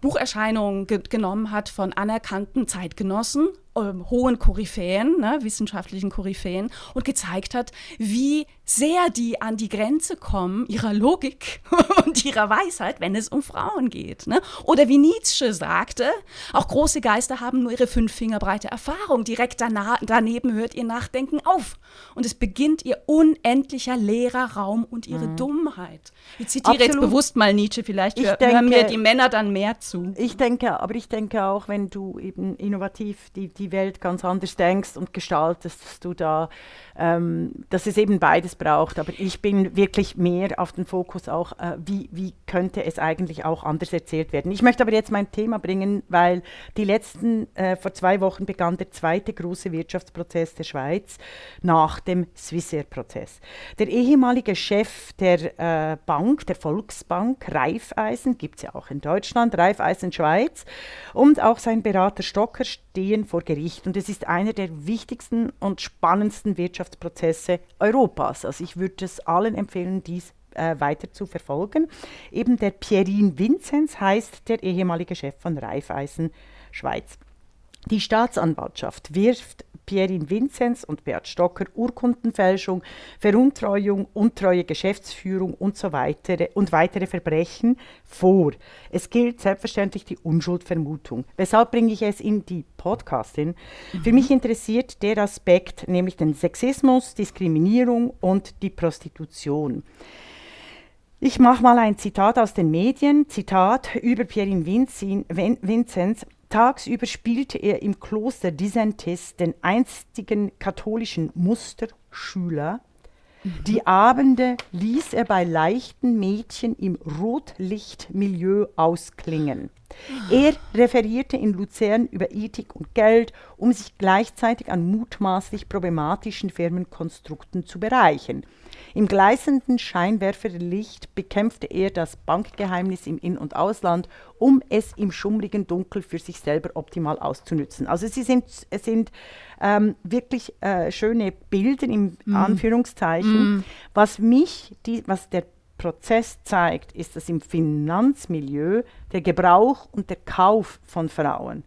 Bucherscheinungen ge genommen hat von anerkannten Zeitgenossen ähm, hohen Koryphäen, ne, wissenschaftlichen Koryphäen, und gezeigt hat, wie sehr die an die Grenze kommen ihrer Logik und ihrer Weisheit, wenn es um Frauen geht. Ne? Oder wie Nietzsche sagte, auch große Geister haben nur ihre fünf Finger breite Erfahrung. Direkt daneben hört ihr Nachdenken auf. Und es beginnt ihr unendlicher leerer Raum und ihre mhm. Dummheit. Ich zitiere Absolut. jetzt bewusst mal Nietzsche, vielleicht ich hören denke, mir die Männer dann mehr zu. Ich denke, aber ich denke auch, wenn du eben innovativ die, die die Welt ganz anders denkst und gestaltest, dass du da, ähm, dass es eben beides braucht. Aber ich bin wirklich mehr auf den Fokus auch, äh, wie, wie könnte es eigentlich auch anders erzählt werden. Ich möchte aber jetzt mein Thema bringen, weil die letzten, äh, vor zwei Wochen begann der zweite große Wirtschaftsprozess der Schweiz nach dem Swissair-Prozess. Der ehemalige Chef der äh, Bank, der Volksbank, Raiffeisen, gibt es ja auch in Deutschland, Raiffeisen Schweiz, und auch sein Berater Stocker stehen vor Gericht. Und es ist einer der wichtigsten und spannendsten Wirtschaftsprozesse Europas. Also ich würde es allen empfehlen, dies äh, weiter zu verfolgen. Eben der Pierin Vinzenz heißt der ehemalige Chef von Raiffeisen Schweiz. Die Staatsanwaltschaft wirft Pierin Vinzenz und Beat Stocker Urkundenfälschung, Veruntreuung, untreue Geschäftsführung und so weitere und weitere Verbrechen vor. Es gilt selbstverständlich die Unschuldvermutung. Weshalb bringe ich es in die Podcastin? Mhm. Für mich interessiert der Aspekt, nämlich den Sexismus, Diskriminierung und die Prostitution. Ich mache mal ein Zitat aus den Medien. Zitat über Pierin Vinzenz. Tagsüber spielte er im Kloster Disentis den einstigen katholischen Musterschüler. Die Abende ließ er bei leichten Mädchen im Rotlichtmilieu ausklingen. Er referierte in Luzern über Ethik und Geld, um sich gleichzeitig an mutmaßlich problematischen Firmenkonstrukten zu bereichern. Im gleißenden Scheinwerferlicht bekämpfte er das Bankgeheimnis im In- und Ausland, um es im schummrigen Dunkel für sich selber optimal auszunützen. Also sie sind, es sind ähm, wirklich äh, schöne Bilder im mm. Anführungszeichen. Mm. Was mich, die, was der Prozess zeigt, ist, dass im Finanzmilieu der Gebrauch und der Kauf von Frauen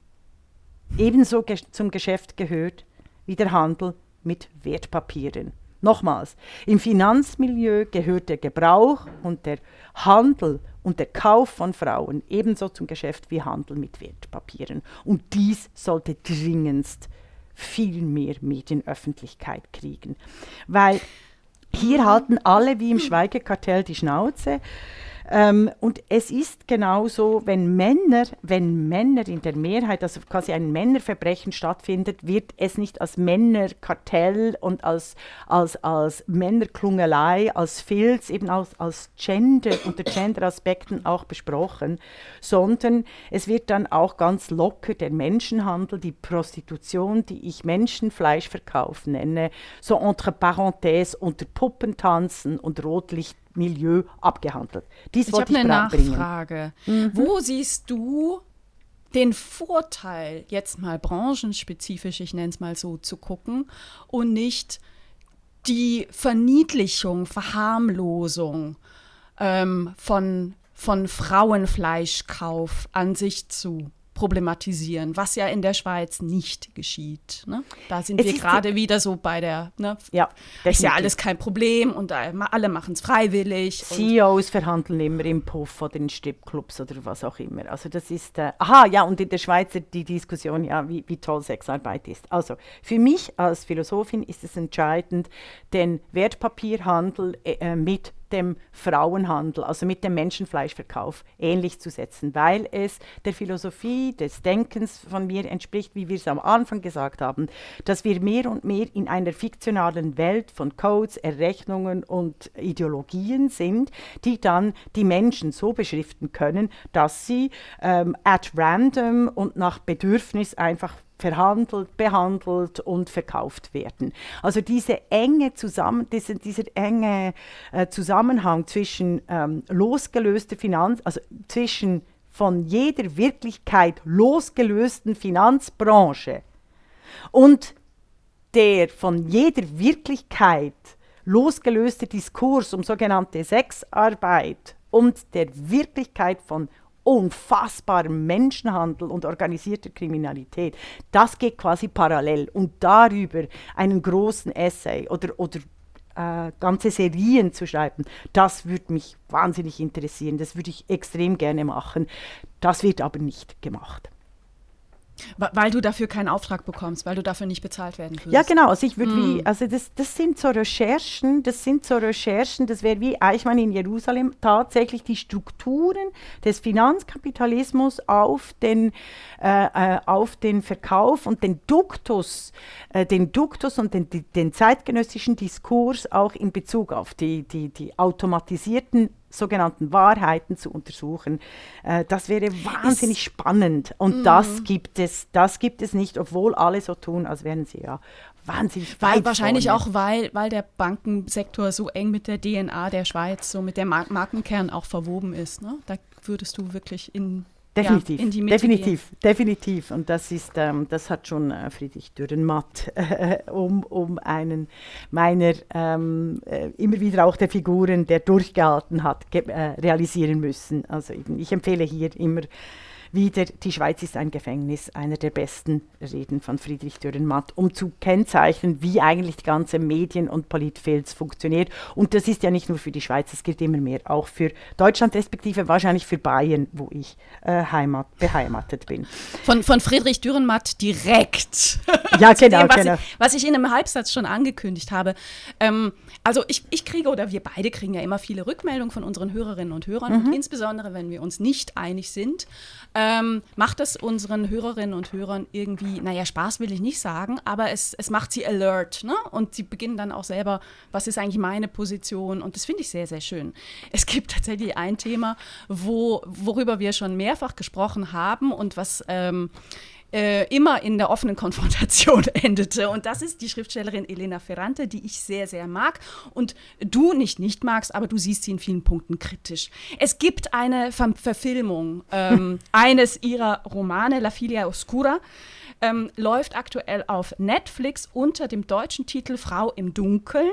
ebenso ge zum Geschäft gehört wie der Handel mit Wertpapieren. Nochmals, im Finanzmilieu gehört der Gebrauch und der Handel und der Kauf von Frauen ebenso zum Geschäft wie Handel mit Wertpapieren. Und dies sollte dringendst viel mehr Medienöffentlichkeit kriegen. Weil Hier halten alle wie im Schweigekartell die Schnauze. Ähm, und es ist genauso, wenn Männer, wenn Männer in der Mehrheit, also quasi ein Männerverbrechen stattfindet, wird es nicht als Männerkartell und als, als, als Männerklungelei, als Filz, eben als, als Gender, unter Gender-Aspekten auch besprochen, sondern es wird dann auch ganz locker der Menschenhandel, die Prostitution, die ich Menschenfleischverkauf nenne, so entre parenthèses unter Puppentanzen und Rotlicht Milieu abgehandelt. Dies ich habe eine Nachfrage. Mhm. Wo siehst du den Vorteil, jetzt mal branchenspezifisch, ich nenne es mal so, zu gucken und nicht die Verniedlichung, Verharmlosung ähm, von, von Frauenfleischkauf an sich zu problematisieren, was ja in der Schweiz nicht geschieht. Ne? Da sind es wir gerade wieder so bei der, ne? ja, ist ja alles kein Problem und alle machen es freiwillig. CEOs verhandeln immer im Puff oder in Stripclubs oder was auch immer. Also das ist, äh, aha, ja, und in der Schweiz die Diskussion, ja, wie, wie toll Sexarbeit ist. Also für mich als Philosophin ist es entscheidend, den Wertpapierhandel äh, mit dem Frauenhandel, also mit dem Menschenfleischverkauf, ähnlich zu setzen, weil es der Philosophie des Denkens von mir entspricht, wie wir es am Anfang gesagt haben, dass wir mehr und mehr in einer fiktionalen Welt von Codes, Errechnungen und Ideologien sind, die dann die Menschen so beschriften können, dass sie ähm, at random und nach Bedürfnis einfach verhandelt, behandelt und verkauft werden. Also diese enge Zusammen, diese, dieser enge äh, Zusammenhang zwischen ähm, losgelöster Finanz, also zwischen von jeder Wirklichkeit losgelösten Finanzbranche und der von jeder Wirklichkeit losgelöste Diskurs um sogenannte Sexarbeit und der Wirklichkeit von unfassbarem Menschenhandel und organisierter Kriminalität. Das geht quasi parallel. Und darüber einen großen Essay oder, oder äh, ganze Serien zu schreiben, das würde mich wahnsinnig interessieren. Das würde ich extrem gerne machen. Das wird aber nicht gemacht. Weil du dafür keinen Auftrag bekommst, weil du dafür nicht bezahlt werden würdest. Ja, genau. Also ich würde mm. wie, also das, das sind so Recherchen, das sind so Recherchen, das wäre wie Eichmann in Jerusalem tatsächlich die Strukturen des Finanzkapitalismus auf den, äh, äh, auf den Verkauf und den Duktus, äh, den Duktus und den, den zeitgenössischen Diskurs auch in Bezug auf die, die, die automatisierten sogenannten Wahrheiten zu untersuchen. Äh, das wäre wahnsinnig ist, spannend und mm. das gibt es, das gibt es nicht, obwohl alle so tun, als wären sie ja wahnsinnig weit weil, Wahrscheinlich vorne. auch, weil, weil der Bankensektor so eng mit der DNA der Schweiz, so mit dem Markenkern auch verwoben ist. Ne? Da würdest du wirklich in Definitiv, ja, definitiv, gehen. definitiv. Und das ist, ähm, das hat schon äh, Friedrich Dürrenmatt äh, um, um einen meiner ähm, äh, immer wieder auch der Figuren, der durchgehalten hat, äh, realisieren müssen. Also eben, ich empfehle hier immer wieder, die Schweiz ist ein Gefängnis, einer der besten Reden von Friedrich Dürrenmatt, um zu kennzeichnen, wie eigentlich die ganze Medien- und Politfilz funktioniert. Und das ist ja nicht nur für die Schweiz, das gilt immer mehr, auch für Deutschland, respektive wahrscheinlich für Bayern, wo ich äh, Heimat, beheimatet bin. Von, von Friedrich Dürrenmatt direkt. Ja, genau, dem, was, genau. Ich, was ich in einem Halbsatz schon angekündigt habe. Ähm, also ich, ich kriege, oder wir beide kriegen ja immer viele Rückmeldungen von unseren Hörerinnen und Hörern, mhm. und insbesondere wenn wir uns nicht einig sind. Ähm, macht es unseren Hörerinnen und Hörern irgendwie, naja, Spaß will ich nicht sagen, aber es, es macht sie alert. Ne? Und sie beginnen dann auch selber, was ist eigentlich meine Position? Und das finde ich sehr, sehr schön. Es gibt tatsächlich ein Thema, wo, worüber wir schon mehrfach gesprochen haben und was ähm, äh, immer in der offenen Konfrontation endete. Und das ist die Schriftstellerin Elena Ferrante, die ich sehr, sehr mag. Und du nicht nicht magst, aber du siehst sie in vielen Punkten kritisch. Es gibt eine Ver Verfilmung ähm, eines ihrer Romane, La Filia Oscura. Ähm, läuft aktuell auf Netflix unter dem deutschen Titel Frau im Dunkeln.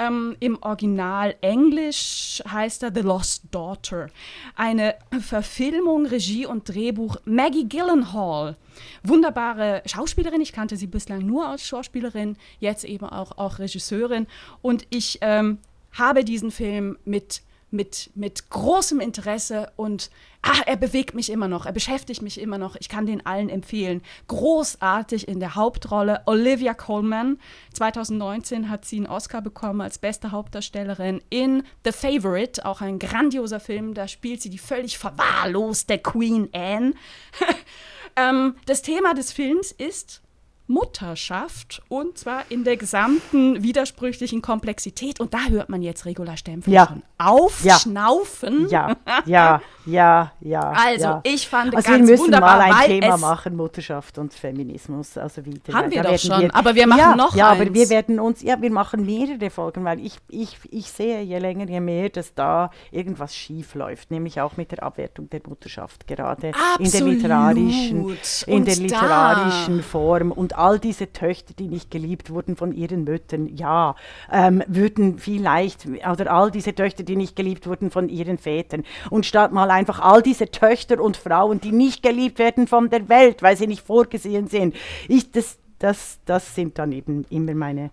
Ähm, Im Original Englisch heißt er The Lost Daughter. Eine Verfilmung, Regie und Drehbuch Maggie Gyllenhaal. Wunderbare Schauspielerin. Ich kannte sie bislang nur als Schauspielerin, jetzt eben auch, auch Regisseurin. Und ich ähm, habe diesen Film mit mit, mit großem Interesse und ach, er bewegt mich immer noch, er beschäftigt mich immer noch. Ich kann den allen empfehlen. Großartig in der Hauptrolle Olivia Colman. 2019 hat sie einen Oscar bekommen als beste Hauptdarstellerin in The Favorite, auch ein grandioser Film. Da spielt sie die völlig verwahrloste Queen Anne. ähm, das Thema des Films ist Mutterschaft und zwar in der gesamten widersprüchlichen Komplexität. Und da hört man jetzt Regula Stempfel Ja. schon aufschnaufen. Ja, ja, ja, ja. Also, ja. ich fand Also ganz wir müssen wunderbar, mal ein Thema machen, Mutterschaft und Feminismus. Also wieder. Haben Da wir doch werden schon, aber wir machen ja, noch Ja, aber eins. wir werden uns, ja, wir machen mehrere Folgen, weil ich, ich, ich sehe je länger, je mehr, dass da irgendwas schief läuft, nämlich auch mit der Abwertung der Mutterschaft, gerade in der Absolut. literarischen, in Und der da- literarischen Form und all diese Töchter, die nicht geliebt wurden von ihren Müttern, ja, ähm, würden vielleicht, oder all diese Töchter, die nicht geliebt wurden von ihren Vätern. Und statt mal einfach all diese Töchter und Frauen, die nicht geliebt werden von der Welt, weil sie nicht vorgesehen sind, ich, das, das, das sind dann eben immer meine,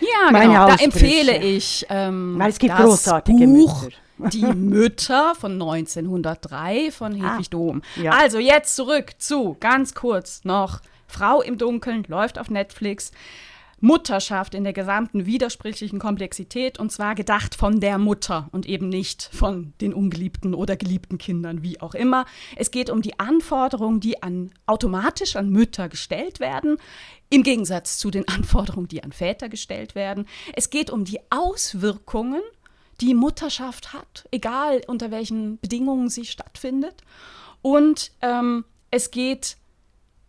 Ja, Meine genau. Da empfehle ich ähm, Weil es gibt das großartige Buch Mütter. Die Mütter von 1903 von Hedwig Dom. ja. Also jetzt zurück zu, ganz kurz noch, Frau im Dunkeln läuft auf Netflix. Mutterschaft in der gesamten widersprüchlichen Komplexität und zwar gedacht von der Mutter und eben nicht von den ungeliebten oder geliebten Kindern, wie auch immer. Es geht um die Anforderungen, die an, automatisch an Mütter gestellt werden, im Gegensatz zu den Anforderungen, die an Väter gestellt werden. Es geht um die Auswirkungen, die Mutterschaft hat, egal unter welchen Bedingungen sie stattfindet. Und ähm, es geht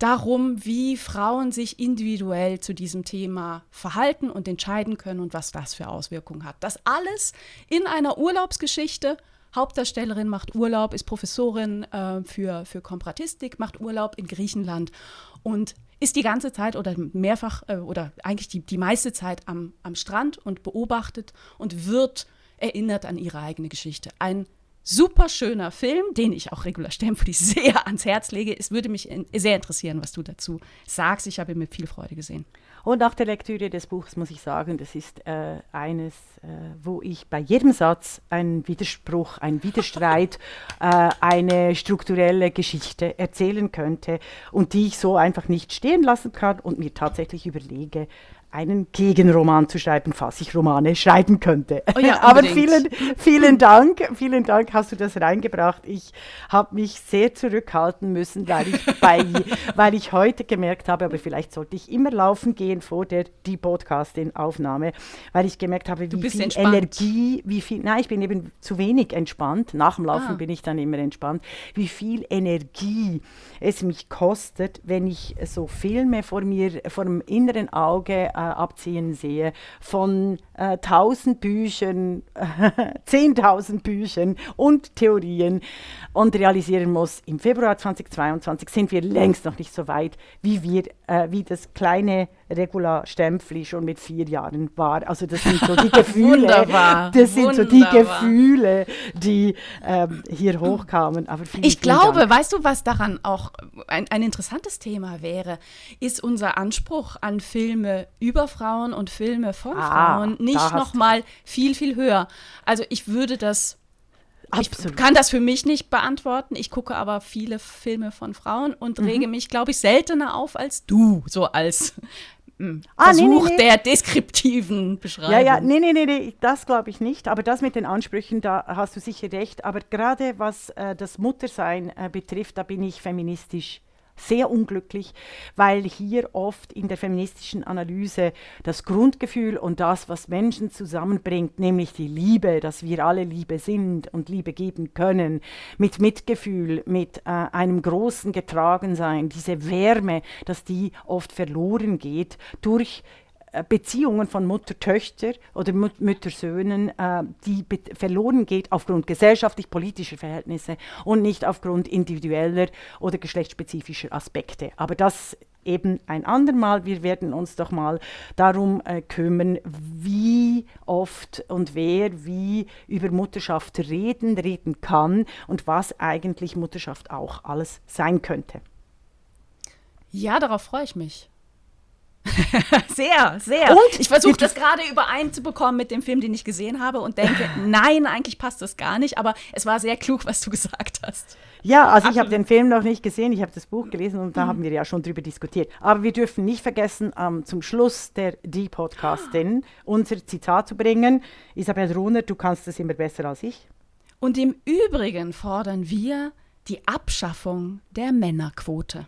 darum, wie Frauen sich individuell zu diesem Thema verhalten und entscheiden können und was das für Auswirkungen hat. Das alles in einer Urlaubsgeschichte. Hauptdarstellerin macht Urlaub, ist Professorin äh, für, für Komparatistik, macht Urlaub in Griechenland und ist die ganze Zeit oder mehrfach äh, oder eigentlich die, die meiste Zeit am, am Strand und beobachtet und wird erinnert an ihre eigene Geschichte. Ein super schöner Film, den ich auch Regula Stempfli sehr ans Herz lege. Es würde mich in, sehr interessieren, was du dazu sagst. Ich habe ihn mit viel Freude gesehen. Und nach der Lektüre des Buches muss ich sagen, das ist äh, eines, äh, wo ich bei jedem Satz einen Widerspruch, einen Widerstreit, äh, eine strukturelle Geschichte erzählen könnte und die ich so einfach nicht stehen lassen kann und mir tatsächlich überlege, einen Gegenroman zu schreiben, falls ich Romane schreiben könnte. Oh ja, Aber vielen, vielen Dank, vielen Dank hast du das reingebracht. Ich habe mich sehr zurückhalten müssen, weil ich, bei, weil ich heute gemerkt habe, aber vielleicht sollte ich immer laufen gehen vor der die Podcasting-Aufnahme, weil ich gemerkt habe, wie viel entspannt. Energie, wie viel, nein, ich bin eben zu wenig entspannt. Nach dem Laufen Ah. bin ich dann immer entspannt, wie viel Energie es mich kostet, wenn ich so Filme vor mir, vor dem inneren Auge abziehen sehe, von äh, tausend Büchern, zehntausend Büchern und Theorien. Und realisieren muss, im Februar 2022 sind wir längst noch nicht so weit, wie wir, äh, wie das kleine Regula Stempfli schon mit vier Jahren war. Also das sind so die Gefühle, Wunderbar, das sind so die. Gefühle, die ähm, hier hochkamen. Aber vielen, Ich vielen glaube, Dank. weißt du, was daran auch ein, ein interessantes Thema wäre, ist unser Anspruch an Filme über Frauen und Filme von Ah, Frauen nicht noch mal viel, viel höher. Also ich würde das Ich Absolut. kann das für mich nicht beantworten. Ich gucke aber viele Filme von Frauen und Mhm. rege mich, glaube ich, seltener auf als du, so als mm, Ah, nee, nee, Versuch nee. der deskriptiven Beschreibung. Ja, ja, nee, nee, nee, nee das glaube ich nicht. Aber das mit den Ansprüchen, da hast du sicher recht. Aber gerade was äh, das Muttersein äh, betrifft, da bin ich feministisch sehr unglücklich, weil hier oft in der feministischen Analyse das Grundgefühl und das, was Menschen zusammenbringt, nämlich die Liebe, dass wir alle Liebe sind und Liebe geben können, mit Mitgefühl, mit äh, einem großen Getragensein, diese Wärme, dass die oft verloren geht durch äh, Beziehungen von Mutter-Töchter oder Mut Mütter-Söhnen, äh, die verloren geht aufgrund gesellschaftlich-politischer Verhältnisse und nicht aufgrund individueller oder geschlechtsspezifischer Aspekte. Aber das eben ein andermal. Wir werden uns doch mal darum äh, kümmern, wie oft und wer wie über Mutterschaft reden, reden kann und was eigentlich Mutterschaft auch alles sein könnte. Ja, darauf freue ich mich. sehr, sehr. Und? ich versuche das gerade übereinzubekommen mit dem Film, den ich gesehen habe und denke, nein, eigentlich passt das gar nicht, aber es war sehr klug, was du gesagt hast. Ja, also ich habe den Film noch nicht gesehen, ich habe das Buch gelesen und da haben wir ja schon drüber diskutiert. Aber wir dürfen nicht vergessen, ähm, zum Schluss der Die Podcastin unser Zitat zu bringen. Isabel Runer, du kannst es immer besser als ich. Und im Übrigen fordern wir die Abschaffung der Männerquote.